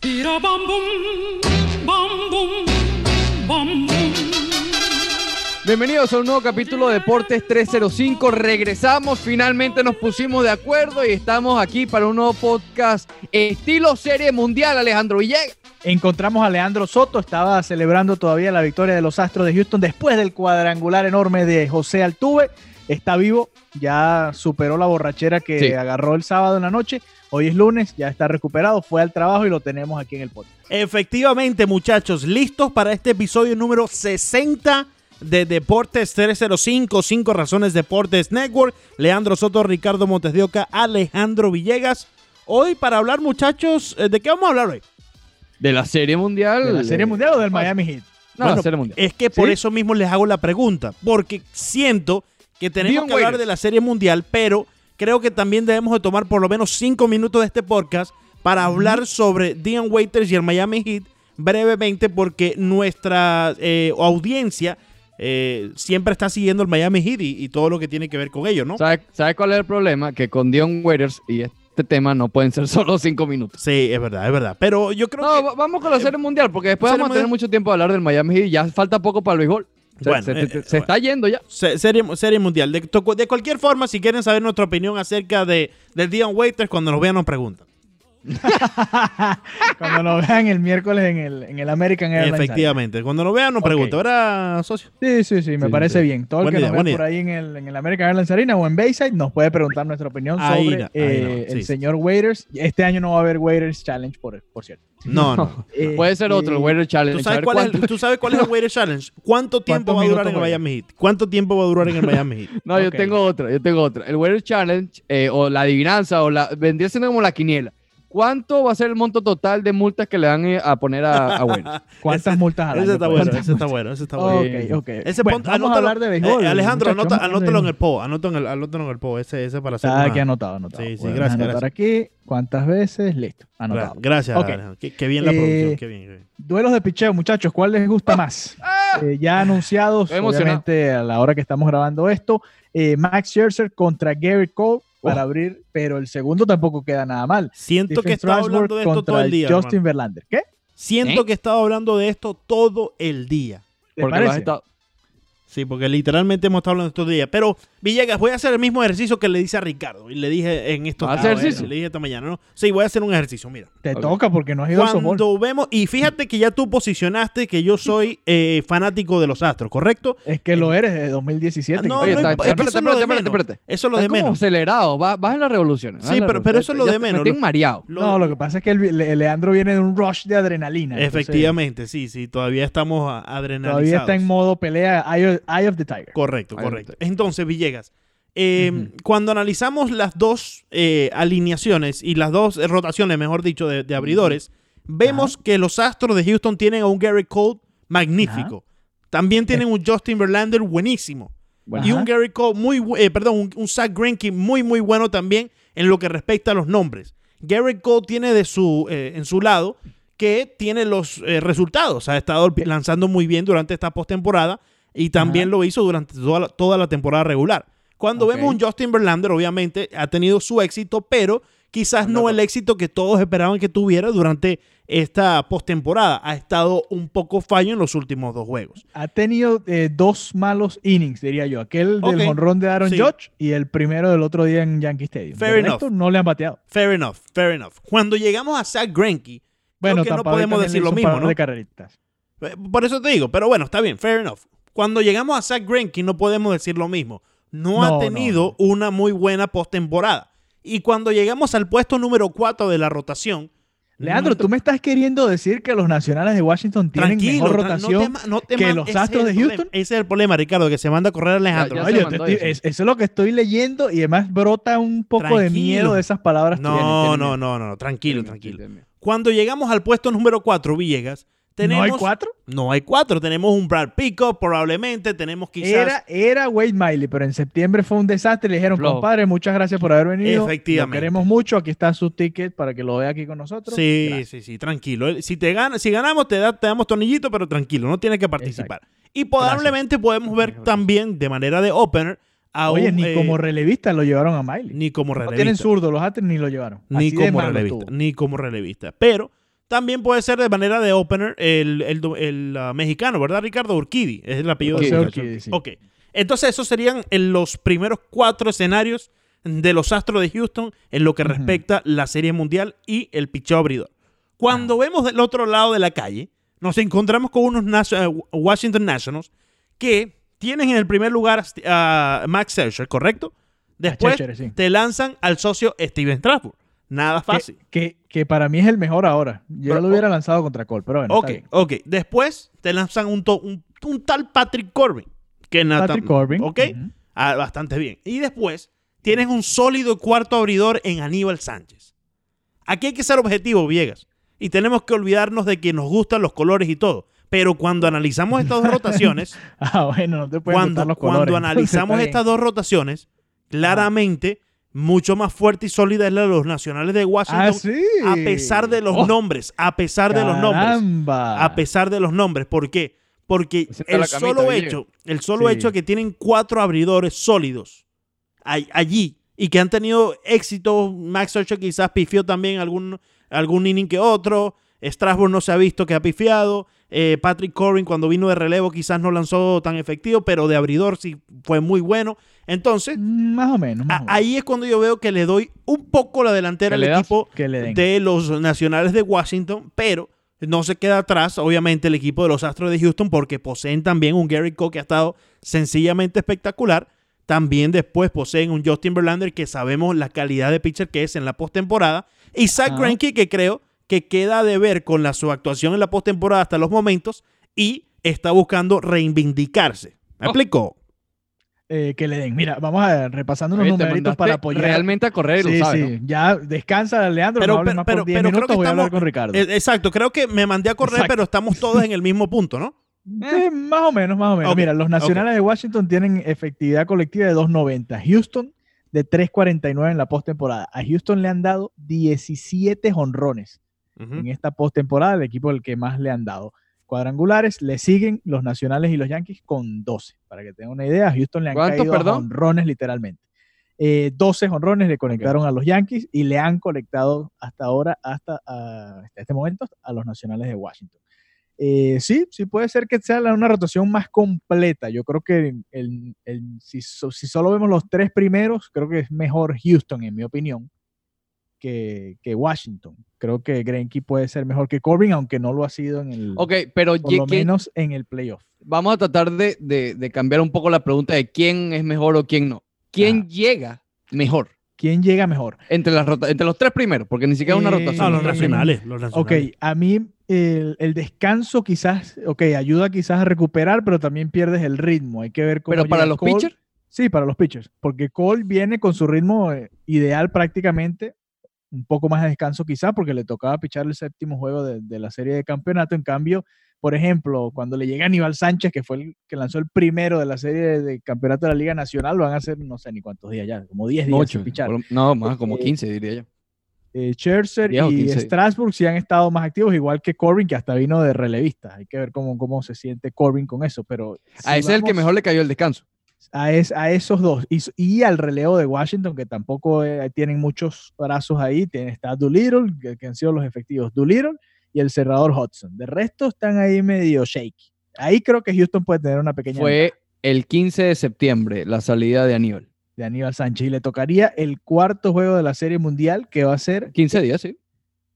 Tira bam bum, bam bum, bam bum. Bienvenidos a un nuevo capítulo de Deportes 305. Regresamos, finalmente nos pusimos de acuerdo y estamos aquí para un nuevo podcast estilo Serie Mundial. Alejandro Villegas. Encontramos a Leandro Soto, estaba celebrando todavía la victoria de los Astros de Houston después del cuadrangular enorme de José Altuve. Está vivo, ya superó la borrachera que Sí. agarró el sábado en la noche. Hoy es lunes, ya está recuperado, fue al trabajo y lo tenemos aquí en el podcast. Efectivamente, muchachos, listos para este episodio número 60 de Deportes 305, 5 Razones Deportes Network. Leandro Soto, Ricardo Montes de Oca, Alejandro Villegas. Hoy para hablar, muchachos, eh, ¿de qué vamos a hablar hoy? De la Serie Mundial. ¿De la Serie Mundial o del Miami Heat? No, Bueno, la Serie Mundial. Es que por ¿Sí? eso mismo les hago la pregunta, porque siento que tenemos Dion que hablar Waiters. de la Serie Mundial, pero creo que también debemos de tomar por lo menos 5 minutos de este podcast para hablar sobre Dion Waiters y el Miami Heat brevemente, porque nuestra eh, audiencia eh, siempre está siguiendo el Miami Heat y, y todo lo que tiene que ver con ello, ¿no? ¿Sabes sabe cuál es el problema? Que con Dion Waiters y este tema no pueden ser solo cinco minutos. Sí, es verdad, es verdad. Pero yo creo No, que... vamos con la Serie Mundial porque después vamos a tener Mundial. mucho tiempo de hablar del Miami Heat y ya falta poco para el béisbol. Se, Bueno, se- eh, se- eh, se está yendo ya. Se- Serie, serie mundial. De, de cualquier forma, si quieren saber nuestra opinión acerca de, del Dion Waiters, cuando nos vean nos preguntan. Cuando lo vean el miércoles en el, en el American Airlines. Efectivamente. Cuando nos vean nos Ok. preguntan. ¿Verdad, socio? Sí, sí, sí, me Sí, parece sí. bien. Todo el que idea, nos vea buena por ahí en el, en el American Airlines Arena o en Bayside nos puede preguntar nuestra opinión Ahí sobre no, eh, no, sí, el sí. señor Waiters. Este año no va a haber Waiters Challenge, por, por cierto. No, no. Eh, Puede ser otro, el y- Waiter Challenge. ¿Tú sabes, cuál es, ¿Tú sabes cuál es el Waiter Challenge? ¿Cuánto tiempo ¿Cuántos va a durar en el Miami Heat? ¿Cuánto tiempo va a durar en el Miami Heat? No, yo tengo otra, yo tengo otra. El Waiter Challenge eh, o la adivinanza o la vendría siendo como la quiniela. ¿Cuánto va a ser el monto total de multas que le van eh, a poner a, a Waiter? ¿Cuántas Ese- multas al Ese año? está pues? bueno, ese está bueno, ese está bueno. Ok, ok. Ese Bueno, vamos a hablar de béisbol. Eh, Alejandro, anota- anótalo en el po, anótalo en el, anótalo en el po, ese, ese para hacer Está una- aquí anotado, anotado. Sí, sí, gracias, anotar aquí. ¿Cuántas veces? Listo, anotado. Gracias, Ok. Alejandro. Qué, qué bien la Eh, producción, qué bien. qué bien. Duelos de picheo, muchachos, ¿cuál les gusta más? Eh, ya anunciados, obviamente, a la hora que estamos grabando esto. eh, Max Scherzer contra Garrett Cole para abrir, pero el segundo tampoco queda nada mal. Siento que he Stephen estado Strasburg hablando de esto todo el día. Justin. Verlander. ¿Qué? Siento ¿Eh? que he estado hablando de esto todo el día. ¿Te Porque lo has estado- Sí, porque literalmente hemos estado hablando estos días. Pero, Villegas, voy a hacer el mismo ejercicio que le dice a Ricardo. Y le dije en estos ¿Vas a hacer días, ejercicio? Le dije esta mañana, ¿no? Sí, voy a hacer un ejercicio, mira. Te toca porque no has ido al softball. Cuando vemos, y fíjate que ya tú posicionaste que yo soy eh, fanático de los Astros, ¿correcto? Es que lo eres de 2017. No, Oye, no está- es espérate, eso es lo de espérate, menos. espérate. Eso es lo de Estás como menos. acelerado, vas, vas en las revoluciones. Sí, pero- pero eso es lo de menos, Me tienen lo- mareado. Lo- no, lo que pasa es que el, Le- Leandro viene de un rush de adrenalina. entonces Efectivamente, sí, sí, todavía estamos adrenalizados. Todavía está en modo pelea Eye of the Tiger. Correcto, correcto. Entonces, Villegas, eh, Ujú. cuando analizamos las dos eh, alineaciones y las dos eh, rotaciones, mejor dicho, de, de abridores, vemos que los Astros de Houston tienen a un Gary Cole magnífico. También tienen un Justin Verlander buenísimo. Y un Gary Cole muy, eh, perdón, un, un Zach Greinke muy, muy bueno también en lo que respecta a los nombres. Gary Cole tiene de su, eh, en su lado que tiene los eh, resultados. Ha estado lanzando muy bien durante esta postemporada y también lo hizo durante toda la, toda la temporada regular. Cuando vemos un Justin Verlander, obviamente ha tenido su éxito, pero quizás no el éxito que todos esperaban que tuviera durante esta postemporada. Ha estado un poco fallo en los últimos dos juegos. Ha tenido eh, dos malos innings, diría yo. Aquel del Ok, jonrón de Aaron sí. Judge y el primero del otro día en Yankee Stadium. Fair De enough. no le han bateado. Fair enough, fair enough. Cuando llegamos a Zach Greinke, Bueno, que no podemos decir lo mismo, ¿no? de carreritas. Eh, Por eso te digo, pero bueno, está bien, fair enough. Cuando llegamos a Zach Greinke no podemos decir lo mismo. No, No, ha no, tenido una muy buena postemporada. Y cuando llegamos al puesto número 4 de la rotación, Leandro, no te- tú me estás queriendo decir que los nacionales de Washington tienen tranquilo, mejor tra- no rotación. te no te que los Astros de problema. Houston? Ese es el problema, Ricardo, que se manda a correr Alejandro. Ya- ya Oye, se te mandó estoy- eso. es- eso es lo que estoy leyendo y además brota un poco de miedo de esas palabras. no, tiene no, miedo. no, no, tranquilo, tranquilo. Cuando llegamos al puesto número 4, Villegas, tenemos... ¿No hay cuatro? No hay cuatro. Tenemos un Brad Pico, probablemente. Tenemos quizás... Era, era Wade Miley, pero en septiembre fue un desastre. Le dijeron, compadre, muchas gracias por haber venido. Efectivamente. Lo queremos mucho. Aquí está su ticket para que lo vea aquí con nosotros. Sí, Gracias. sí, sí, tranquilo. Si te gana, si ganamos, te, da, te damos tornillito, pero tranquilo, no tienes que participar. Y probablemente podemos ver también de manera de opener a Oye, un, ni eh, como relevista lo llevaron a Miley. ni como no relevista. tienen zurdo los Astros ni lo llevaron. ni Así como relevista. Ni como relevista. Pero También puede ser de manera de opener el, el, el, uh, mexicano, ¿verdad, Ricardo? Urquidi, es el apellido de Urquidi, sí. Ok. Entonces, esos serían en los primeros cuatro escenarios de los Astros de Houston en lo que Ujú. respecta la Serie Mundial y el picheo abridor. Cuando vemos del otro lado de la calle, nos encontramos con unos eh, Washington Nationals que tienen en el primer lugar a Max Scherzer, ¿correcto? Después sí. te lanzan al socio Steven Strasburg. Nada fácil. que, que para mí es el mejor ahora. Yo Pero- lo hubiera lanzado contra Cole, pero bueno. Ok, ok. Después te lanzan un, to- un, un tal Patrick Corbin. Que Patrick Corbin. Ok, ah, bastante bien. Y después tienes un sólido cuarto abridor en Aníbal Sánchez. Aquí hay que ser objetivo, Viegas. Y tenemos que olvidarnos de que nos gustan los colores y todo. Pero cuando analizamos estas dos rotaciones, Ah, bueno, no te pueden cuando, gustar los cuando colores. entonces analizamos estas dos rotaciones, claramente mucho más fuerte y sólida es la de los nacionales de Washington. Ah, sí. A pesar de los Oh, nombres, a pesar de los nombres. caramba. A pesar de los nombres. ¿Por qué? Porque el camita, solo hecho, el solo Sí. hecho de que tienen cuatro abridores sólidos allí y que han tenido éxito, Max Scherzer quizás pifió también algún, algún inning que otro, Strasburg no se ha visto que ha pifiado, eh, Patrick Corbin cuando vino de relevo quizás no lanzó tan efectivo, pero de abridor sí fue muy bueno. Entonces, Más o menos. más a- ahí es cuando yo veo que le doy un poco la delantera ¿Que al equipo de los nacionales de Washington, pero no se queda atrás, obviamente, el equipo de los Astros de Houston, porque poseen también un Gary Cole que ha estado sencillamente espectacular. También después poseen un Justin Verlander que sabemos la calidad de pitcher que es en la postemporada. Y Zach. Greinke que creo que queda de ver con la, su actuación en la postemporada hasta los momentos y está buscando reivindicarse. ¿Me Oh. explico? Eh, que le den. Mira, vamos a ver, repasando unos numeritos para apoyar. realmente a correr, sí, lo sabes, sí. ¿no? Ya descansa, Leandro. Pero- no pero- más pero- por 10 pero creo minutos. que voy a hablar con Ricardo. Eh, Exacto, creo que me mandé a correr, Exacto. pero estamos todos en el mismo punto, ¿no? Sí, más o menos, más o menos. Mira, los nacionales de Washington tienen efectividad colectiva de 2.90. Houston de 3.49 en la postemporada. A Houston le han dado 17 en esta postemporada, el equipo al que más le han dado. Cuadrangulares le siguen los nacionales y los Yankees con 12. Para que tengan una idea, Houston le han ¿Cuántos, caído perdón? jonrones literalmente. Eh, 12 jonrones le conectaron a los Yankees y le han conectado hasta ahora, hasta, ah, hasta este momento, a los nacionales de Washington. Eh, sí, sí puede ser que sea una rotación más completa. Yo creo que el- el- si, so- si solo vemos los tres primeros, creo que es mejor Houston, en mi opinión, que, que Washington. Creo que Greinke puede ser mejor que Corbin, aunque no lo ha sido en el, Ok, pero por lo ¿quién- menos en el playoff. vamos a tratar de, de- de cambiar un poco la pregunta de quién es mejor o quién no. ¿Quién Ajá. llega mejor ¿Quién llega mejor? entre, las rota- entre los tres primeros? Porque ni siquiera es una Eh, rotación. No, los nacionales. Los Ok, a mí el, el descanso quizás, ok, ayuda quizás a recuperar, pero también pierdes el ritmo. Hay que ver cómo Pero para los Cole. pitchers, Sí, para los pitchers, porque Cole viene con su ritmo eh, ideal prácticamente, un poco más de descanso quizás, porque le tocaba pichar el séptimo juego de, de la serie de campeonato. En cambio, por ejemplo, cuando le llega Aníbal Sánchez, que fue el que lanzó el primero de la serie de, campeonato de la Liga Nacional, van a ser no sé ni cuántos días ya, como 10 días ocho, pichar. no, más como Eh, 15 diría yo. Eh, Scherzer 10 o y 15. Strasburg sí han estado más activos, igual que Corbin, que hasta vino de relevista. Hay que ver cómo, cómo se siente Corbin con eso, pero... A si ese es el que mejor le cayó el descanso. A, es- a esos dos. Y, al relevo de Washington, que tampoco eh, tienen muchos brazos ahí. Tiene, está Doolittle, que, que han sido los efectivos. Doolittle y el cerrador Hudson. De resto están ahí medio shaky. Ahí creo que Houston puede tener una pequeña Fue ventaja el 15 de septiembre la salida de Aníbal. de Aníbal Sánchez. Y le tocaría el cuarto juego de la Serie Mundial, que va a ser 15 días, sí.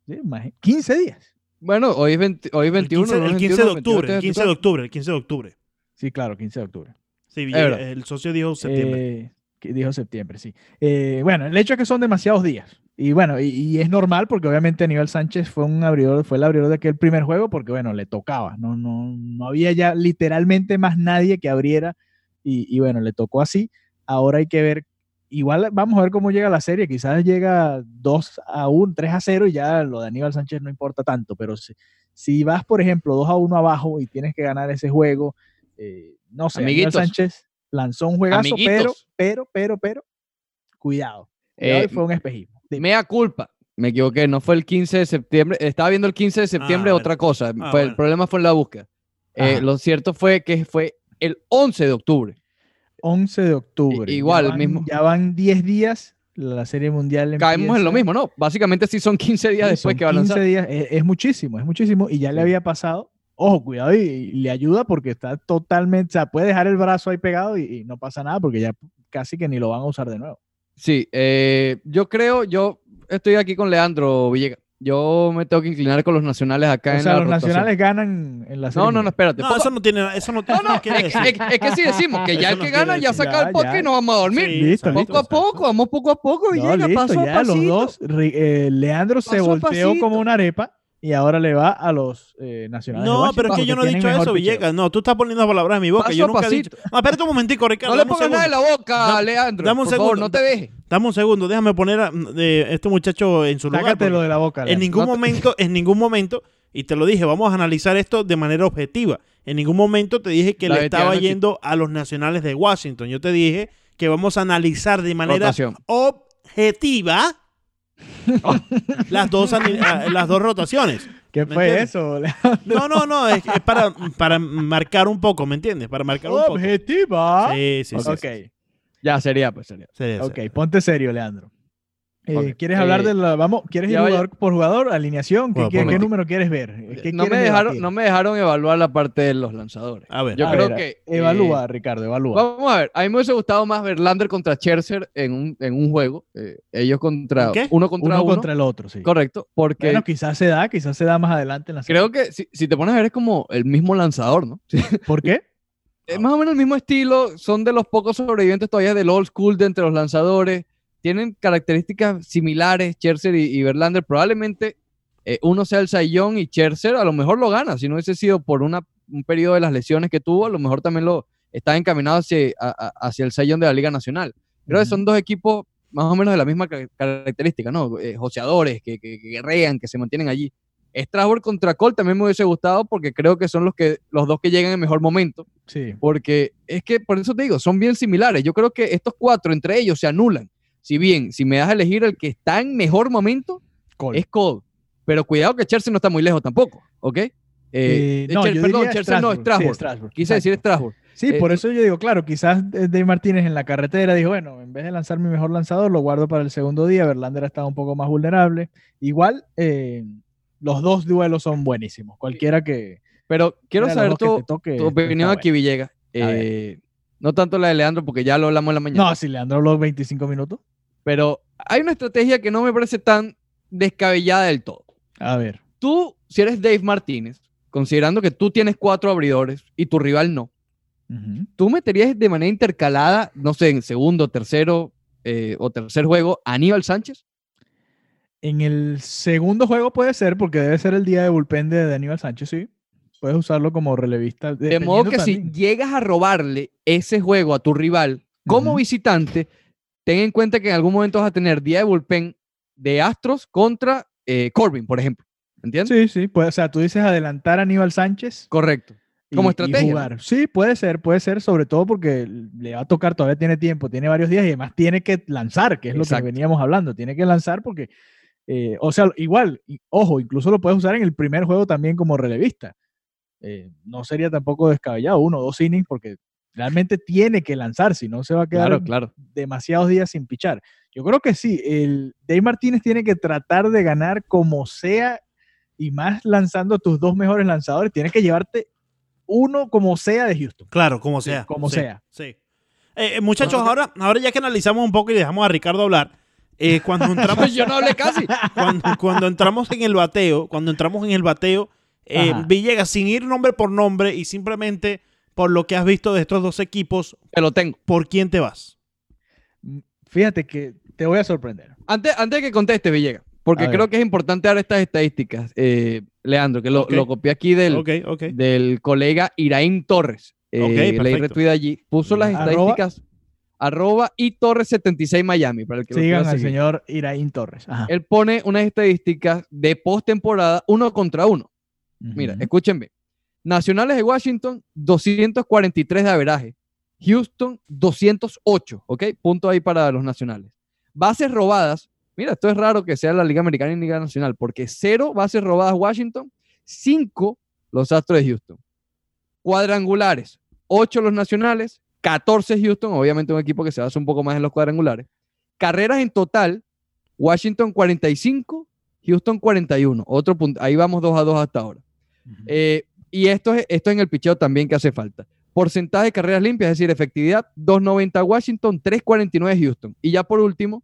sí, imagi- 15 días. Bueno, hoy es, 20 hoy es El 21. 15, ¿no? el 15 21, de octubre, 28 el 15 de octubre, el 15 de octubre. Sí, claro, 15 de octubre. Sí, verdad. el socio dijo septiembre. Eh, que dijo septiembre, sí. Eh, bueno, el hecho es que son demasiados días. Y bueno, y, y es normal porque obviamente Aníbal Sánchez fue un abridor, fue el abridor de aquel primer juego porque bueno, le tocaba. No, no, no había ya literalmente más nadie que abriera. Y, y bueno, le tocó así. Ahora hay que ver. Igual vamos a ver cómo llega la serie. Quizás llega 2 a 1, 3 a 0 y ya lo de Aníbal Sánchez no importa tanto. Pero si, si vas, por ejemplo, 2 a 1 abajo y tienes que ganar ese juego, eh, no sé, Amiguitos. Sánchez lanzó un juegazo, pero, Amiguitos. pero, pero, pero, cuidado. Cuidado, Eh, fue un espejismo. Dime. Mea culpa. Me equivoqué, no fue el 15 de septiembre. Estaba viendo el 15 de septiembre Ah, otra cosa. Ah, Fue, El bueno. problema fue en la búsqueda. Eh, lo cierto fue que fue el 11 de octubre. 11 de octubre. igual, ya van, mismo. Ya van 10 días la Serie Mundial Caemos en lo mismo, ¿no? Básicamente sí son 15 días Sí, después son que va a 15 lanzar. días, es, es muchísimo, es muchísimo. Y ya le había pasado. Ojo, cuidado, y, y le ayuda porque está totalmente, o sea, puede dejar el brazo ahí pegado y, y no pasa nada porque ya casi que ni lo van a usar de nuevo. Sí, eh, yo creo, yo estoy aquí con Leandro Villegas. Yo me tengo que inclinar con los nacionales acá O en sea, la los rotación. nacionales ganan en la Serie No, no, no, espérate. No, eso no tiene, eso no, No, no, es, es- es que si decimos que ya Eso el que gana ya saca el Ya, podcast ya. y nos vamos a dormir. Sí, Listo, exacto, listo. Poco a poco, vamos poco a poco, No, Villegas, listo, paso a ya los pasito. dos. Ri- eh, Leandro se Paso a volteó como una arepa y ahora le va a los eh, nacionales. de No, pero es que yo no he dicho eso, picheo. Villegas. No, tú estás poniendo palabras en mi boca. Paso yo nunca he pasito. dicho. No, espérate un momentico, Ricardo. No le dame un pongas nada en segundo. la boca, Da- Leandro. dame un por favor, segundo. no te dejes. Dame un segundo, déjame poner a este muchacho en su lugar. Sácatelo porque de la boca. En ningún No te- momento, en ningún momento, y te lo dije, vamos a analizar esto de manera objetiva. En ningún momento te dije que La le estaba yendo a los nacionales de Washington. Yo te dije que vamos a analizar de manera Rotación. objetiva las, dos, ah, las dos rotaciones. ¿Qué ¿me fue entiendes? eso? Leandro? No, no, no, es, es para, para marcar un poco, ¿me entiendes? Para marcar un poco. Objetiva. Sí, sí, sí. ok. Ya, sería, pues sería. Sería, ok, sería. ponte serio, Leandro. Eh, ¿Quieres hablar eh, de la. Vamos, ¿quieres ir vaya- jugador por jugador? ¿Alineación? ¿Qué, Bueno, qué- por qué momento. número quieres ver? ¿Qué No me, dejaron, debatir? no me dejaron evaluar la parte de los lanzadores. A ver. Yo A creo ver, que. eh, Evalúa, Ricardo, evalúa. Vamos a ver, a mí me hubiese gustado más Verlander contra Scherzer en un, en un juego. eh, ellos contra. ¿Qué? Uno contra Uno uno. contra el otro, sí. Correcto, porque Bueno, quizás se da, quizás se da más adelante en la serie. creo que si, si te pones a ver es como el mismo lanzador, ¿no? Sí, ¿Por qué? Es más o menos el mismo estilo, son de los pocos sobrevivientes todavía del old school de entre los lanzadores, tienen características similares, Scherzer y, y Verlander, probablemente eh, uno sea el Sayón y Scherzer a lo mejor lo gana, si no hubiese sido por una, un periodo de las lesiones que tuvo, a lo mejor también lo está encaminado hacia, a- hacia el Sayón de la Liga Nacional. Creo que Ujú. son dos equipos más o menos de la misma ca- característica, ¿no? Eh, joseadores, que, que- que guerrean, que se mantienen allí. Strasbourg contra Cole también me hubiese gustado porque creo que son los, que, los dos que llegan en mejor momento. Sí. Porque es que, por eso te digo, son bien similares. Yo creo que estos cuatro entre ellos se anulan. Si bien, si me das a elegir el que está en mejor momento, Cole. es Cole. Pero cuidado que Chelsea no está muy lejos tampoco, ¿ok? Eh, Eh, no, Cher- yo perdón, Chelsea no, Strasbourg. Sí, Strasbourg. Quise decir. Strasbourg. Sí, Eh, por eso yo digo, claro, quizás eh, Dave Martínez en la carretera dijo, bueno, en vez de lanzar mi mejor lanzador, lo guardo para el segundo día. Verlander ha estado un poco más vulnerable. Igual, eh, los dos duelos son buenísimos. Cualquiera que... Pero quiero saber tu, te toque, tu opinión aquí, Villegas. Eh, no tanto la de Leandro, porque ya lo hablamos en la mañana. No, si Leandro habló 25 minutos. Pero hay una estrategia que no me parece tan descabellada del todo. A ver. Tú, si eres Dave Martínez, considerando que tú tienes cuatro abridores y tu rival no. ¿tú meterías de manera intercalada, no sé, en segundo, tercero eh, o tercer juego a Aníbal Sánchez? En el segundo juego puede ser, porque debe ser el día de bullpen de Aníbal Sánchez, sí. Puedes usarlo como relevista. De modo que si llegas a robarle ese juego a tu rival como visitante, ten en cuenta que en algún momento vas a tener día de bullpen de Astros contra eh, Corbin, por ejemplo. ¿Entiendes? Sí, sí. O sea, tú dices adelantar a Aníbal Sánchez. Correcto. y- Como y estrategia, ¿no? jugar. Sí, puede ser, puede ser, sobre todo porque le va a tocar, todavía tiene tiempo, tiene varios días y además tiene que lanzar, que es lo que veníamos hablando, tiene que lanzar porque, eh, o sea, igual, y- ojo, incluso lo puedes usar en el primer juego también como relevista. Eh, no sería tampoco descabellado, uno o dos innings, porque realmente tiene que lanzar, si no se va a quedar Claro, claro. demasiados días sin pichar. Yo creo que sí, el Dave Martínez tiene que tratar de ganar como sea y más lanzando tus dos mejores lanzadores, tiene que llevarte uno como sea de Houston. Claro, como sea. como sí, sea. Sí. Eh, eh, muchachos, Bueno, ahora, ahora ya que analizamos un poco y dejamos a Ricardo hablar, eh, cuando entramos Yo no hablé casi. cuando, cuando entramos en el bateo, cuando entramos en el bateo, eh. Villegas, sin ir nombre por nombre y simplemente por lo que has visto de estos dos equipos, Te lo tengo. ¿por quién te vas? Fíjate que te voy a sorprender. Antes, antes de que conteste, Villegas, porque creo que es importante dar estas estadísticas, eh, Leandro, que lo, lo copié aquí del, del colega Iraín Torres. Eh, Ok, leí retweet allí. Puso las estadísticas. Arroba y Torres 76 Miami. Para el que Sigan al señor Iraín Torres. Ajá. Él pone unas estadísticas de postemporada uno contra uno. Mira, bien. Nacionales de Washington, 243 de averaje. Houston, 208, ¿ok? Punto ahí para los nacionales. Bases robadas. Mira, esto es raro que sea la Liga Americana y Liga Nacional, porque cero bases robadas Washington, cinco los Astros de Houston. Cuadrangulares, 8 los nacionales, 14 Houston, obviamente un equipo que se basa un poco más en los cuadrangulares. carreras en total, Washington 45, Houston 41. Otro punto, ahí vamos 2 a 2 hasta ahora. Eh, y esto es, esto en el picheo también que hace falta. Porcentaje de carreras limpias, es decir, efectividad, 2.90 Washington, 3.49 Houston. Y ya por último,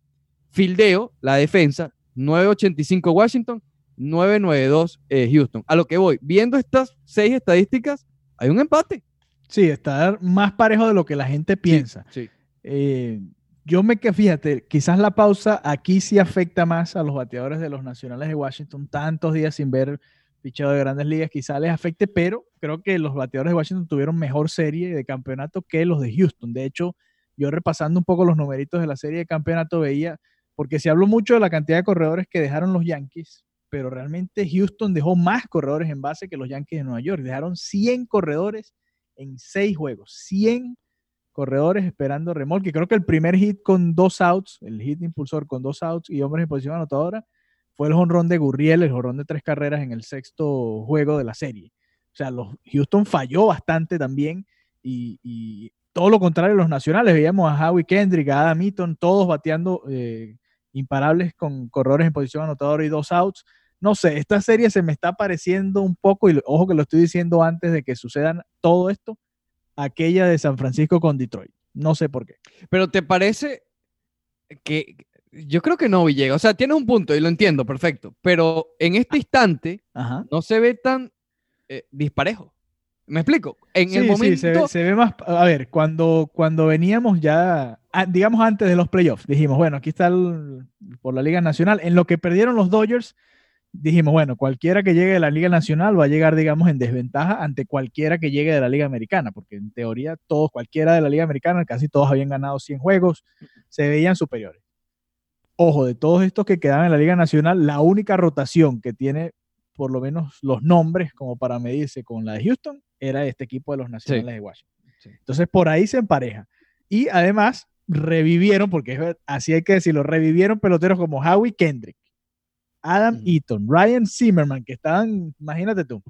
fildeo, la defensa, 9.85 Washington, 9.92 eh, Houston. A lo que voy, viendo estas seis estadísticas, hay un empate. Sí, está más parejo de lo que la gente piensa. Sí. Eh, yo me que fíjate, quizás la pausa aquí sí afecta más a los bateadores de los nacionales de Washington, tantos días sin ver picheo de grandes ligas, quizás les afecte, pero creo que los bateadores de Washington tuvieron mejor serie de campeonato que los de Houston. De hecho, yo repasando un poco los numeritos de la serie de campeonato veía, porque se habló mucho de la cantidad de corredores que dejaron los Yankees, pero realmente Houston dejó más corredores en base que los Yankees de Nueva York. Dejaron 100 corredores en 6 juegos. 100 corredores esperando remolque. Creo que el primer hit con dos outs, el hit impulsor con dos outs y hombres en posición anotadora, fue el jonrón de Gurriel, el jonrón de tres carreras en el sexto juego de la serie. O sea, los, Houston falló bastante también y, todo lo contrario los nacionales. Veíamos a Howie Kendrick, a Adam Eaton, todos bateando eh, imparables con corredores en posición anotadora y dos outs. No sé, esta serie se me está pareciendo un poco, y ojo que lo estoy diciendo antes de que sucedan todo esto, aquella de San Francisco con Detroit. No sé por qué. Pero ¿te parece que yo creo que no, Villegas? O sea, tienes un punto y lo entiendo, perfecto. Pero en este instante Ajá. no se ve tan eh, disparejo. ¿Me explico? En el Sí, momento. sí, se, ve- se ve más. A ver, cuando, cuando veníamos ya, ah, digamos antes de los playoffs, dijimos, bueno, aquí está el- por la Liga Nacional. En lo que perdieron los Dodgers, dijimos, bueno, cualquiera que llegue de la Liga Nacional va a llegar, digamos, en desventaja ante cualquiera que llegue de la Liga Americana, porque en teoría todos, cualquiera de la Liga Americana, casi todos habían ganado 100 juegos, se veían superiores. Ojo, de todos estos que quedaban en la Liga Nacional, la única rotación que tiene por lo menos los nombres como para medirse con la de Houston era este equipo de los Nacionales de Washington. Sí. Entonces por ahí se empareja. Y además revivieron, porque así hay que decirlo, revivieron peloteros como Howie Kendrick, Adam. Eaton, Ryan Zimmerman, que estaban, imagínate tú,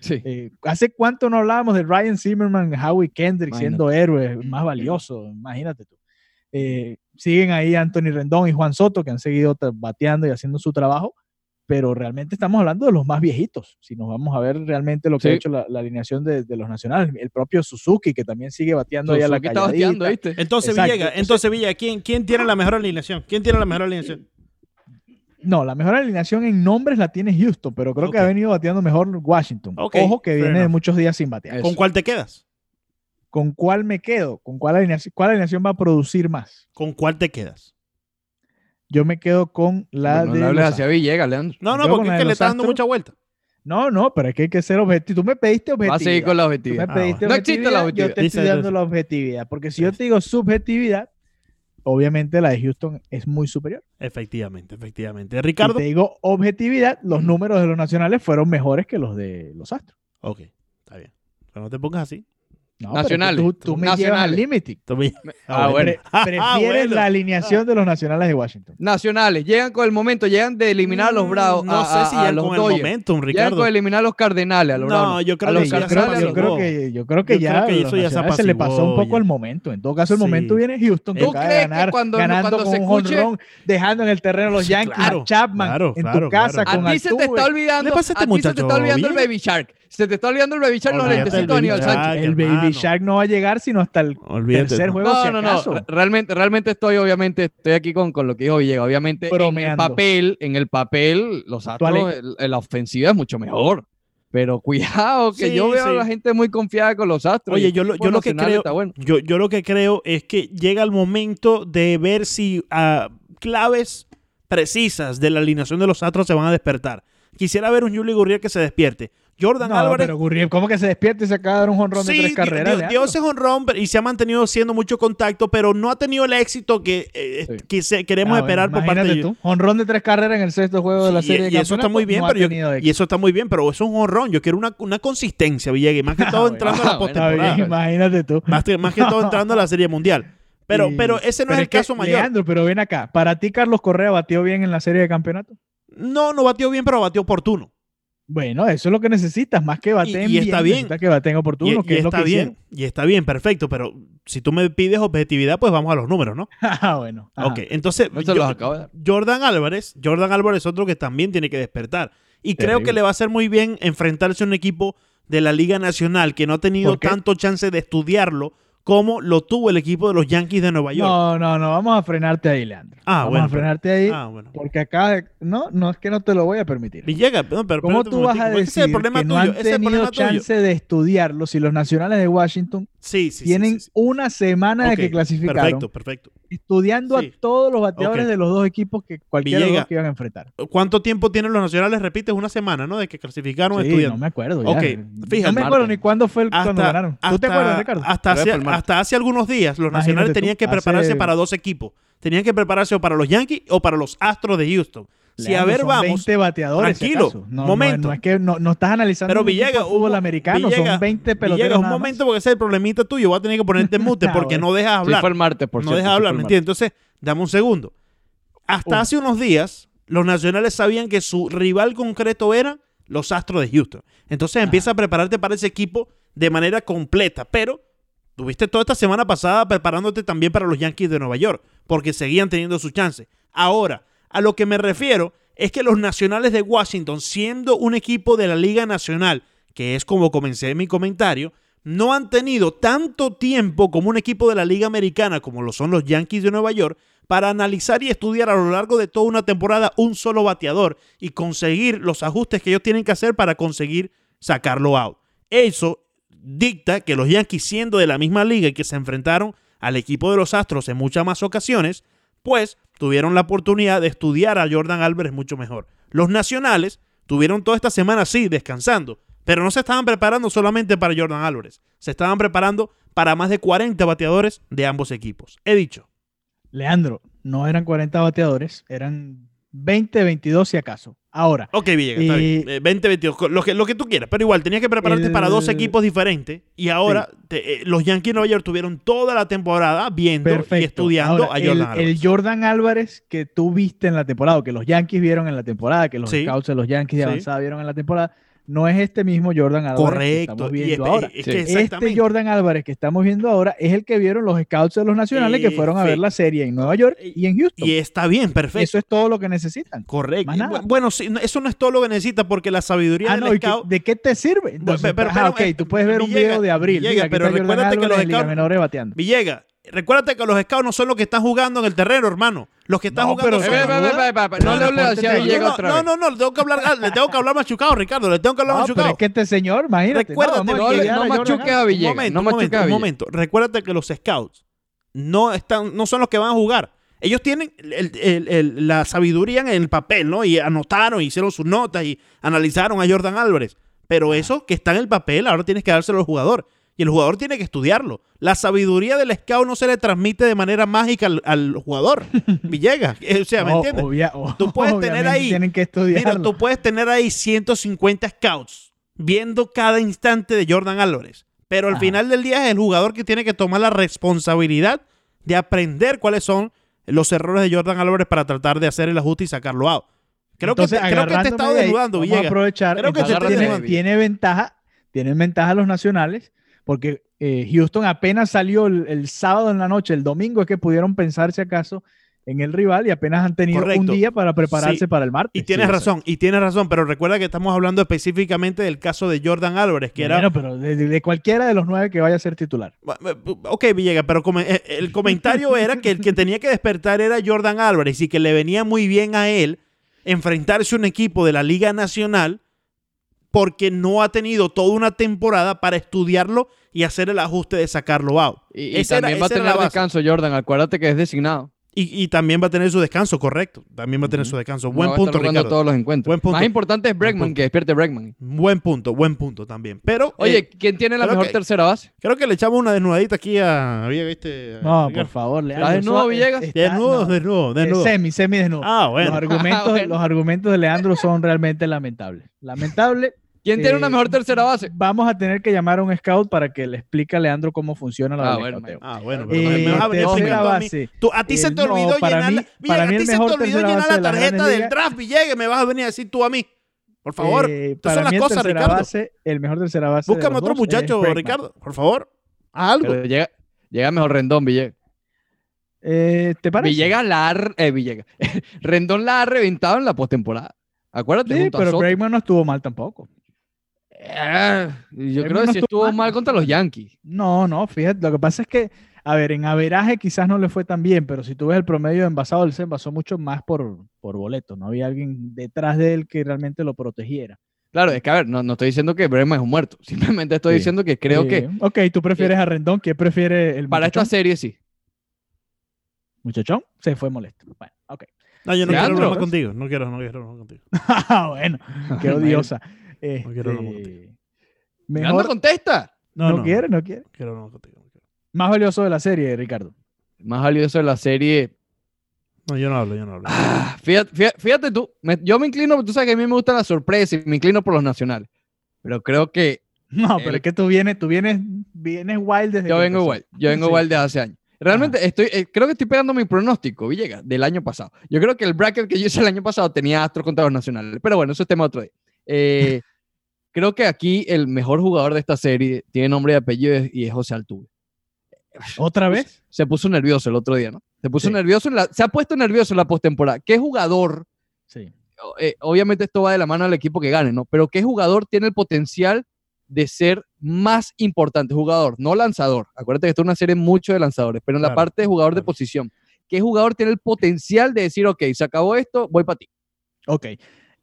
Sí. eh, ¿hace cuánto no hablábamos de Ryan Zimmerman, Howie Kendrick siendo héroes más valioso? Imagínate tú. Eh, siguen ahí Anthony Rendón y Juan Soto, que han seguido bateando y haciendo su trabajo, pero realmente estamos hablando de los más viejitos. Si nos vamos a ver realmente lo que ha hecho la, la alineación de, de los nacionales, el propio Suzuki, que también sigue bateando ahí a la Suzuki está bateando, calladita. ¿viste? Entonces, Exacto. Villegas, entonces, Villegas, ¿quién, ¿quién tiene la mejor alineación? ¿Quién tiene la mejor alineación? No, la mejor alineación en nombres la tiene Houston, pero creo que ha venido bateando mejor Washington. Ojo que viene de muchos días sin batear. Eso. ¿Con cuál te quedas? ¿Con cuál me quedo? ¿Con cuál alineación, cuál alineación va a producir más? ¿Con cuál te quedas? Yo me quedo con la no de le hables hacia Villegas, Leandro. No, no, porque es que le está dando mucha vuelta. No, no, pero es que hay que ser objetivo. Tú me pediste Va a objetividad. seguir con la Tú me objetividad. Ah, No existe la objetividad, Yo objetividad. te Dice estoy dando eso. la objetividad. Porque si yo te digo subjetividad, obviamente la de Houston es muy superior. Efectivamente, efectivamente. Si Ricardo. te digo objetividad, los números de los nacionales fueron mejores que los de los Astros. Ok, está bien. Pero no te pongas así. No, que Nacionales. Tú, tú me llevas al Nacionales. límite. Tú me- Ah, bueno. Pre- prefieres bueno. la alineación de los nacionales de Washington. Nacionales, llegan con el momento, llegan de eliminar a los Bravos. Mm, No a- sé si los con el Dodgers. momentum, Llegan Ricardo. con eliminar a los Cardenales, a los No, Bravos. yo creo a que ya yo creo Bravos. que, yo creo que Yo ya creo que a eso los ya se nacionales se le pasó un poco ya. el momento. En todo caso, el Sí. momento viene Houston, que ¿Tú crees que ganar, cuando- ganando cuando con se un escuche- dejando en el terreno los Yankees, claro, a Chapman, claro, en claro, tu casa claro. con A ti se te está olvidando, ¿Le pasa a este a ti se te muchacho, está olvidando el? Baby Shark. Se te está olvidando el Baby Shark, los lentecitos de Aníbal Sánchez. Shark. El Baby hermano. Shark no va a llegar sino hasta el Olvídate. tercer ¿no? juego, No, si no, no. acaso. Re- Realmente, realmente estoy, obviamente, estoy aquí con, con lo que dijo Villegas. Obviamente, en el papel, en el papel, los Astros, la ofensiva es mucho mejor. Pero cuidado, que Sí, yo veo a la gente muy confiada con los Astros. Oye, yo lo, yo lo que creo, bueno. yo, yo lo que creo es que llega el momento de ver si ah, claves precisas de la alineación de los Astros se van a despertar. Quisiera ver un Juli Gurriel que se despierte. Jordan No, Álvarez pero Gurriel, ¿cómo que se despierte y se acaba de dar un jonrón de tres carreras? dio, dio ese jonrón pero- y se ha mantenido haciendo mucho contacto, pero no ha tenido el éxito que, eh, Sí. que se- queremos Ah, esperar por parte de tú, jonrón de tres carreras en el sexto juego de la serie y, de y eso está muy campeonato, bien, no pero yo- y eso está muy bien, pero eso es un honrón. Yo quiero una, una consistencia, Villegas, más que todo bueno. entrando a la Ah, postemporada. imagínate tú. Más, que- más que todo entrando a la Serie Mundial. Pero, Y- pero ese no pero es el que, caso mayor. Leandro, pero ven acá. ¿Para ti Carlos Correa batió bien en la serie de campeonato? No, no batió bien, pero batió oportuno. Bueno, eso es lo que necesitas, más que baten y está bien. que baten Y, oportuno, y que es lo está que bien, y está bien, perfecto, pero si tú me pides objetividad, pues vamos a los números, ¿no? Ah, bueno. ajá. Ok, entonces No se yo- los acabo de dar. Jordan Álvarez, Jordan Álvarez es otro que también tiene que despertar. Y creo que le va a hacer muy bien enfrentarse a un equipo de la Liga Nacional que no ha tenido tanto chance de estudiarlo como lo tuvo el equipo de los Yankees de Nueva York. No, no, no, vamos a frenarte ahí, Leandro. Ah, vamos bueno, a frenarte ahí, Ah, bueno. porque acá, no, no es que no te lo voy a permitir. Villegas, no, pero ¿Cómo tú vas a ese decir es el problema que no han ese tenido tuyo. chance de estudiarlo si los nacionales de Washington Sí, sí, sí, tienen sí, una semana de que clasificaron, Perfecto, perfecto. Estudiando Sí. a todos los bateadores de los dos equipos que cualquiera de los que iban a enfrentar. ¿Cuánto tiempo tienen los nacionales? Repites una semana, ¿no? De que clasificaron Sí, estudiando. no me acuerdo. ya. Ok, no fíjate. me acuerdo ni cuándo fue el, cuando ganaron. ¿Tú te acuerdas, Ricardo? Hasta hace, palmar. hasta hace algunos días los Imagínate nacionales tú, tenían que hace- prepararse para dos equipos. Tenían que prepararse o para los Yankees o para los Astros de Houston. Si a ver, son vamos. 20 bateadores. Tranquilo. No, momento. No, es que no, no estás analizando Pero Villegas, fútbol un- americano, Villegas, son 20 peloteros. Villegas, un momento porque ese es el problemita tuyo. Voy a tener que ponerte en mute Ah, porque no dejas Sí, hablar. fue el martes, por no dejas sí hablar, ¿me entiendes? Entonces, dame un segundo. Hasta hace unos días, los nacionales sabían que su rival concreto eran los Astros de Houston. Entonces empieza a prepararte para ese equipo de manera completa. Pero tuviste toda esta semana pasada preparándote también para los Yankees de Nueva York, porque seguían teniendo su chance. Ahora, a lo que me refiero es que los nacionales de Washington, siendo un equipo de la Liga Nacional, que es como comencé mi comentario, no han tenido tanto tiempo como un equipo de la Liga Americana, como lo son los Yankees de Nueva York, para analizar y estudiar a lo largo de toda una temporada un solo bateador y conseguir los ajustes que ellos tienen que hacer para conseguir sacarlo out. Eso dicta que los Yankees, siendo de la misma liga y que se enfrentaron al equipo de los Astros en muchas más ocasiones, pues tuvieron la oportunidad de estudiar a Jordan Álvarez mucho mejor. Los nacionales tuvieron toda esta semana, sí, descansando, pero no se estaban preparando solamente para Jordan Álvarez, se estaban preparando para más de 40 bateadores de ambos equipos. He dicho. Leandro, no eran 40 bateadores, eran 20, 22 si acaso. Ahora, Ok, Villegas, está bien. Eh, 20, 22, lo que, lo que tú quieras, pero igual tenías que prepararte El- para dos equipos diferentes y ahora te- eh, los Yankees de Nueva York tuvieron toda la temporada viendo perfecto. y estudiando Ahora, a Jordan el, Álvarez. el Jordan Álvarez que tú viste en la temporada, o que los Yankees vieron en la temporada, que los Sí. scouts de los Yankees de Sí. avanzada vieron en la temporada, no es este mismo Jordan Álvarez que Correcto. estamos y viendo es- ahora. es Sí. que Este exactamente. Jordan Álvarez que estamos viendo ahora es el que vieron los scouts de los nacionales que fueron a ver la serie en Nueva York y en Houston. Y está bien, perfecto. Eso es todo lo que necesitan. Correcto. Más nada. Bu- Bueno, sí, no- eso no es todo lo que necesita porque la sabiduría Ah, del no, ¿y qué- scout. ¿de qué te sirve? Entonces, pero- pero, ok, eh, tú puedes ver un video de abril. Mira, aquí pero Jordan recuérdate que Álvarez los scouts- Menores bateando. Villega, recuérdate que los scouts no son los que están jugando en el terreno, hermano. Los que están No, jugando pero Eh, son- ve, No le hables así a No, Villegas no, otra no, vez. no, no, le tengo que hablar, ah, le tengo que hablar machucado, Ricardo, le tengo que hablar No, pero machucado. es que este señor, imagínate. Recuérdate, No, le- no a Jordan machuques a Álvarez. un Villegas. momento, No un momento, a un Villegas. momento. Recuérdate que los scouts no están, no son los que van a jugar. Ellos tienen el- el- el- la sabiduría en el papel, ¿no? Y anotaron, hicieron sus notas y analizaron a Jordan Álvarez. Pero eso que está en el papel, ahora tienes que dárselo al jugador. Y el jugador tiene que estudiarlo. La sabiduría del scout no se le transmite de manera mágica al, al jugador. Villegas. eh, O sea, ¿me entiendes? obvia- Tú puedes tener ahí- Tienen que estudiarlo. Mira, tú puedes tener ahí 150 scouts viendo cada instante de Jordan Álvarez. Pero al Ajá. final del día es el jugador que tiene que tomar la responsabilidad de aprender cuáles son los errores de Jordan Álvarez para tratar de hacer el ajuste y sacarlo out. Creo, Entonces, que, te, creo que te ahí, desnudando, Villegas. aprovechar. Creo que te tiene, tiene ventaja, tienen ventaja los nacionales, porque eh, Houston apenas salió el, el sábado en la noche, el domingo es que pudieron pensar si acaso en el rival y apenas han tenido Correcto. un día para prepararse Sí. para el martes. Y tienes Sí, razón, y tienes razón, pero recuerda que estamos hablando específicamente del caso de Jordan Álvarez, que era Bueno, pero de, cualquiera de los nueve que vaya a ser titular. Ok, Villegas, pero come- eh, el comentario era que el que tenía que despertar era Jordan Álvarez y que le venía muy bien a él enfrentarse a un equipo de la Liga Nacional porque no ha tenido toda una temporada para estudiarlo y hacer el ajuste de sacarlo out. Y, y Esa era- también va a tener la descanso Jordan. Acuérdate que es designado. Y, y también va a tener su descanso, correcto. También va a tener su descanso. Buen punto, Ricardo. todos los encuentros. Buen punto. Más importante es Bregman, que despierte Bregman. Buen punto, buen punto también. Pero, Oye, eh, ¿quién tiene la mejor que- tercera base? creo que le echamos una desnudadita aquí a... Villegas, ¿viste? A No, por favor, Leandro. ¿Estás desnudo, Villegas? está- Desnudo, no, desnudo, desnudo. Semi, semi desnudo. Ah, Los bueno. argumentos, Bueno. los argumentos de Leandro son realmente lamentables. Lamentable. ¿Quién tiene una Eh, mejor tercera base? Vamos a tener que llamar a un scout para que le explique a Leandro cómo funciona la Ah, bueno. Ah, bueno, pero Eh, me vas a venir tercera explicando a mí. base. Tú- a ti se Eh, te olvidó no, para llenar, mí- la, para Villegas, mí a ti se te olvidó llenar base la de la tarjeta del draft, Villegas, me vas a venir a decir tú a mí. Por favor. Eh, Estas para son las cosas, tercera Ricardo. base, el mejor tercera base. Búscame otro muchacho. Ricardo. Por favor. Haz algo. Pero llega, llega mejor Rendón, Villegas. Eh, ¿Te parece? Villegas la ha, eh, Villegas. Rendón la ha reventado en la postemporada. Acuérdate, Sí, pero. Bregman no estuvo mal tampoco. Eh, yo creo que sí estuvo mal. mal contra los Yankees. No, no, fíjate, lo que pasa es que, a ver, en averaje quizás no le fue tan bien, pero si tú ves el promedio de envasado, él se envasó mucho más por, por boleto. No había alguien detrás de él que realmente lo protegiera. Claro, es que a ver, no, no estoy diciendo que Bregman es un muerto. Simplemente estoy Sí. diciendo que creo Eh, que Ok, tú prefieres a Rendón, ¿quién prefiere el para esta serie sí. Muchachón se fue molesto. Bueno, ok. No, yo no quiero Leandro. más contigo. No quiero, no quiero hablar más contigo. Ah, bueno, qué odiosa. Quiero hablar más Este, Leandro, mejor, contesta. No, no, quiere, no quiere. No quiero hablar más contigo. no quiero. Más valioso de la serie, Ricardo. Más valioso de la serie. No, yo no hablo, yo no hablo. Ah, fíjate, fíjate, fíjate tú, me- yo me inclino, tú sabes que a mí me gustan las sorpresas y me inclino por los nacionales. Pero creo que No, pero El- es que tú vienes, tú vienes, vienes wild desde yo vengo empezó. igual, yo vengo Sí. igual de hace años. Realmente estoy, eh, creo que estoy pegando mi pronóstico, Villegas, del año pasado. Yo creo que el bracket que yo hice el año pasado tenía Astros contra los nacionales, pero bueno, eso es tema otro día. Eh, creo que aquí el mejor jugador de esta serie tiene nombre y apellido y es José Altuve. ¿Otra vez? Se puso nervioso el otro día, ¿no? Se puso Sí. nervioso, en la- se ha puesto nervioso en la postemporada. ¿Qué jugador Sí. eh, obviamente esto va de la mano del equipo que gane, ¿no? Pero ¿qué jugador tiene el potencial de ser más importante? Jugador, no lanzador. Acuérdate que esto es una serie mucho de lanzadores, pero en la parte de jugador de posición. ¿Qué jugador tiene el potencial de decir, ok, se acabó esto, voy para ti? Ok.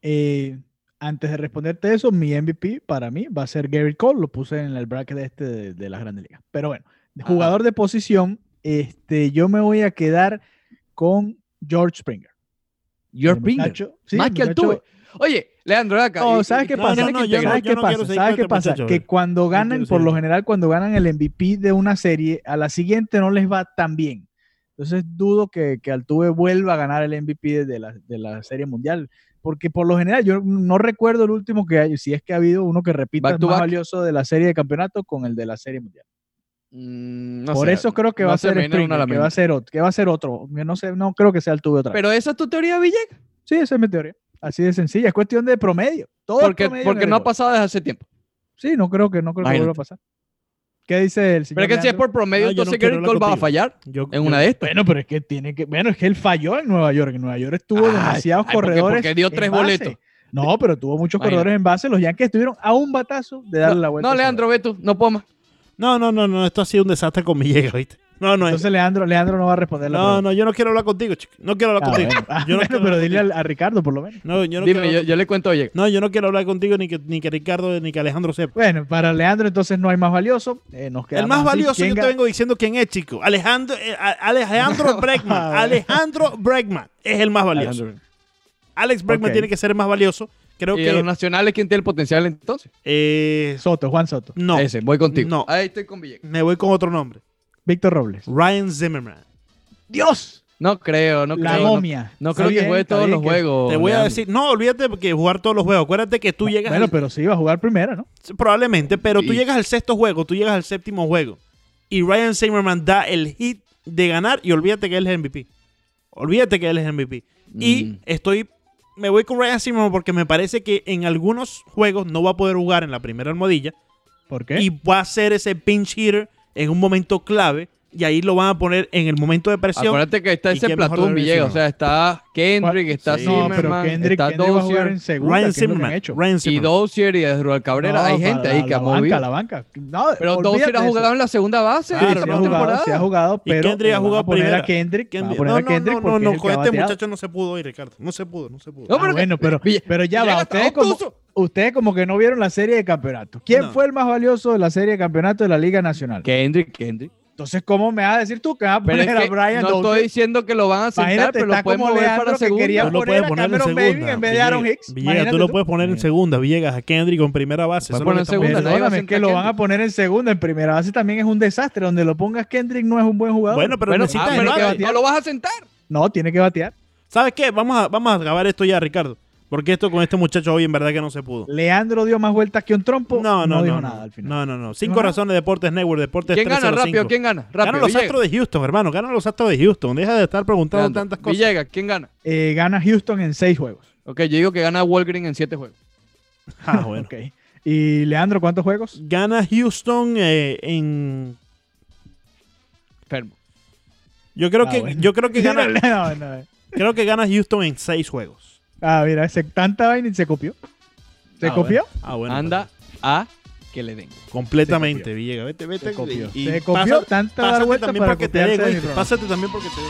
Eh, antes de responderte eso, mi MVP para mí va a ser Gary Cole. Lo puse en el bracket este de, de las grandes ligas. Pero bueno, Ajá. jugador de posición, este, yo me voy a quedar con George Springer. El Springer. muchacho- sí, más que muchacho- Altuve. Oye, Leandro, acá. No, y- ¿sabes qué pasa? no. ¿Sabes qué no pasa? quiero seguir ¿Sabes con qué pasa? muchacho, Que cuando ganan, por lo general, cuando ganan el MVP de una serie, a la siguiente no les va tan bien. Entonces dudo que, que Altuve vuelva a ganar el MVP de la, de la serie mundial. Porque por lo general, yo no recuerdo el último que hay, si es que ha habido uno que repita el más back. valioso de la serie de campeonato con el de la serie mundial. Mm, no por sé, eso creo que no va a se ser a Springer, la que va a mente. ser otro, que va a ser otro. Yo No sé, no creo que sea Altuve otra vez. Pero esa es tu teoría, Villegas. Sí, esa es mi teoría. Así de sencilla, es cuestión de promedio. Todo Porque, promedio porque el no ha pasado desde hace tiempo. Sí, no creo que no creo que vuelva a pasar. ¿Qué dice el señor? Pero es que si es por promedio, No, yo no entonces Gary hablar Cole va a fallar Yo- en yo- una de estas. Bueno, pero es que tiene que. Bueno, es que él falló en Nueva York. En Nueva York estuvo Ay, demasiados ay, corredores. porque dio tres boletos. No, pero tuvo muchos Imagínate. corredores en base. Los Yankees estuvieron a un batazo de darle la vuelta. No, Leandro, ve tú, no puedo más. No, no, no, no, esto ha sido un desastre con Villegas, ¿viste? No, no, bola. Entonces Leandro, Leandro no va a responder la no, pregunta. no, yo no quiero hablar contigo, chico. No quiero hablar Ah, contigo. bueno. Ah, Yo no bueno, quiero pero hablar dile a, Ricardo por lo menos. No, yo no Dime, quiero yo, yo le cuento Villegas. No, yo no quiero hablar contigo ni que, ni que Ricardo ni que Alejandro sepa. Bueno, para Leandro entonces no hay más valioso. Eh, nos El quedamos más valioso ¿Quién yo te vengo diciendo quién es, chico. Alejandro, eh, Alejandro Bregman. Alejandro Bregman es el más valioso. Alejandro. Alex Bregman tiene que ser el más valioso. Creo ¿Y de los que nacionales quién tiene el potencial entonces? eh, Soto, Juan Soto. no, Ese, voy contigo. No. Ahí estoy con Villegas. me voy con otro nombre. Víctor Robles. Ryan Zimmerman. ¡Dios! No creo, no La creo. no- momia. No, creo que juegue todos los juegos. Te voy a decir, no, olvídate que jugar todos los juegos. Acuérdate que tú llegas Bueno, al- pero sí iba a jugar primera, ¿no? probablemente, pero tú llegas al sexto juego, tú llegas al séptimo juego y Ryan Zimmerman da el hit de ganar y olvídate que él es el MVP. Olvídate que él es el MVP. Y Mm. estoy me voy con Ryan Zimmerman porque me parece que en algunos juegos no va a poder jugar en la primera almohadilla ¿Por qué? y va a ser ese pinch hitter en un momento clave y ahí lo van a poner en el momento de presión. Acuérdate que está ¿Y ese Platón Villegas. O sea, está Kendrick, está Sí. no, Zimmerman, pero Kendrick, está Kendrick en Dozier. segunda. Ryan Zimmerman. hecho. Ryan Y Zimmerman. Dozier y Edruel Cabrera. No, Hay gente ahí que ha la banca, movido. la banca. No, Pero Dozier ha eso. jugado en la segunda base. Sí, Claro, sí esta ha jugado, ha jugado, Y pero Kendrick ha jugado van a Kendrick, ¿Quién- van a poner no, a no, Kendrick no, no, con este bateado. muchacho no se pudo ir, Ricardo. No se pudo, no se pudo. No, Ah, pero- bueno, pero, pero ya va. Ustedes como. Ustedes como que no vieron la serie de campeonato. ¿Quién No. fue el más valioso de la serie de campeonato de la Liga Nacional? Kendrick, Kendrick. Entonces, ¿cómo me vas a decir tú que vas a poner a Brian no estoy diciendo que lo van a sentar, Imagínate, pero lo pueden mover Leandro para que segunda. quería Tú lo poner puedes a poner en segunda. Maybin en vez de Aaron Villegas, Hicks. Villegas, Imagínate tú lo puedes poner en segunda, Villegas, a Kendrick en primera base. Puedes poner que en segunda, es lo van a poner en segunda. En primera base también es un desastre. Donde lo pongas Kendrick no es un buen jugador. Bueno, pero Bueno, necesitas ah, pero que no lo vas a sentar. No, tiene que batear. ¿Sabes qué? Vamos a, vamos a acabar esto ya, Ricardo. Porque esto con este muchacho hoy en verdad que no se pudo. Leandro dio más vueltas que un trompo. No, no, no. dijo no, nada al final. No, no, no. ¿Dijo Cinco razones Deportes Network, Deportes ¿Quién gana 305. rápido? ¿Quién gana? Rápido. Ganan los Villegas. Astros de Houston, hermano. Ganan los Astros de Houston. Deja de estar preguntando Leandro. tantas cosas. Villegas, ¿quién gana? Eh, gana Houston en seis juegos. Ok, yo digo que gana Walgreen en siete juegos. Ah, bueno. Ok. Y Leandro, ¿cuántos juegos? Gana Houston eh, en. Enfermo. Yo creo Ah, que bueno. yo creo que gana No, no. creo que gana Houston en seis juegos. Ah, mira, ese, tanta vaina y se copió. ¿Se Ah, copió? bueno. Ah, bueno. Anda a que le den. completamente, Se. Villegas. Vete, vete. Se copió. y- y Se copió tanta dar pásate vuelta también para porque te dé, copiarse de mi güey. programa. Pásate también porque te dé.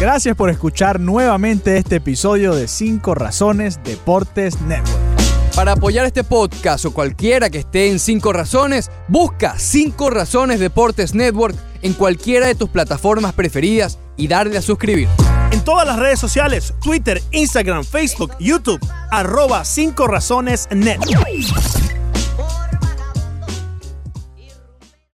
Gracias por escuchar nuevamente este episodio de 5 Razones Deportes Network. Para apoyar este podcast o cualquiera que esté en 5 razones, busca 5 razones Deportes Network en cualquiera de tus plataformas preferidas y darle a suscribir. En todas las redes sociales, Twitter, Instagram, Facebook, YouTube, arroba 5 razones net.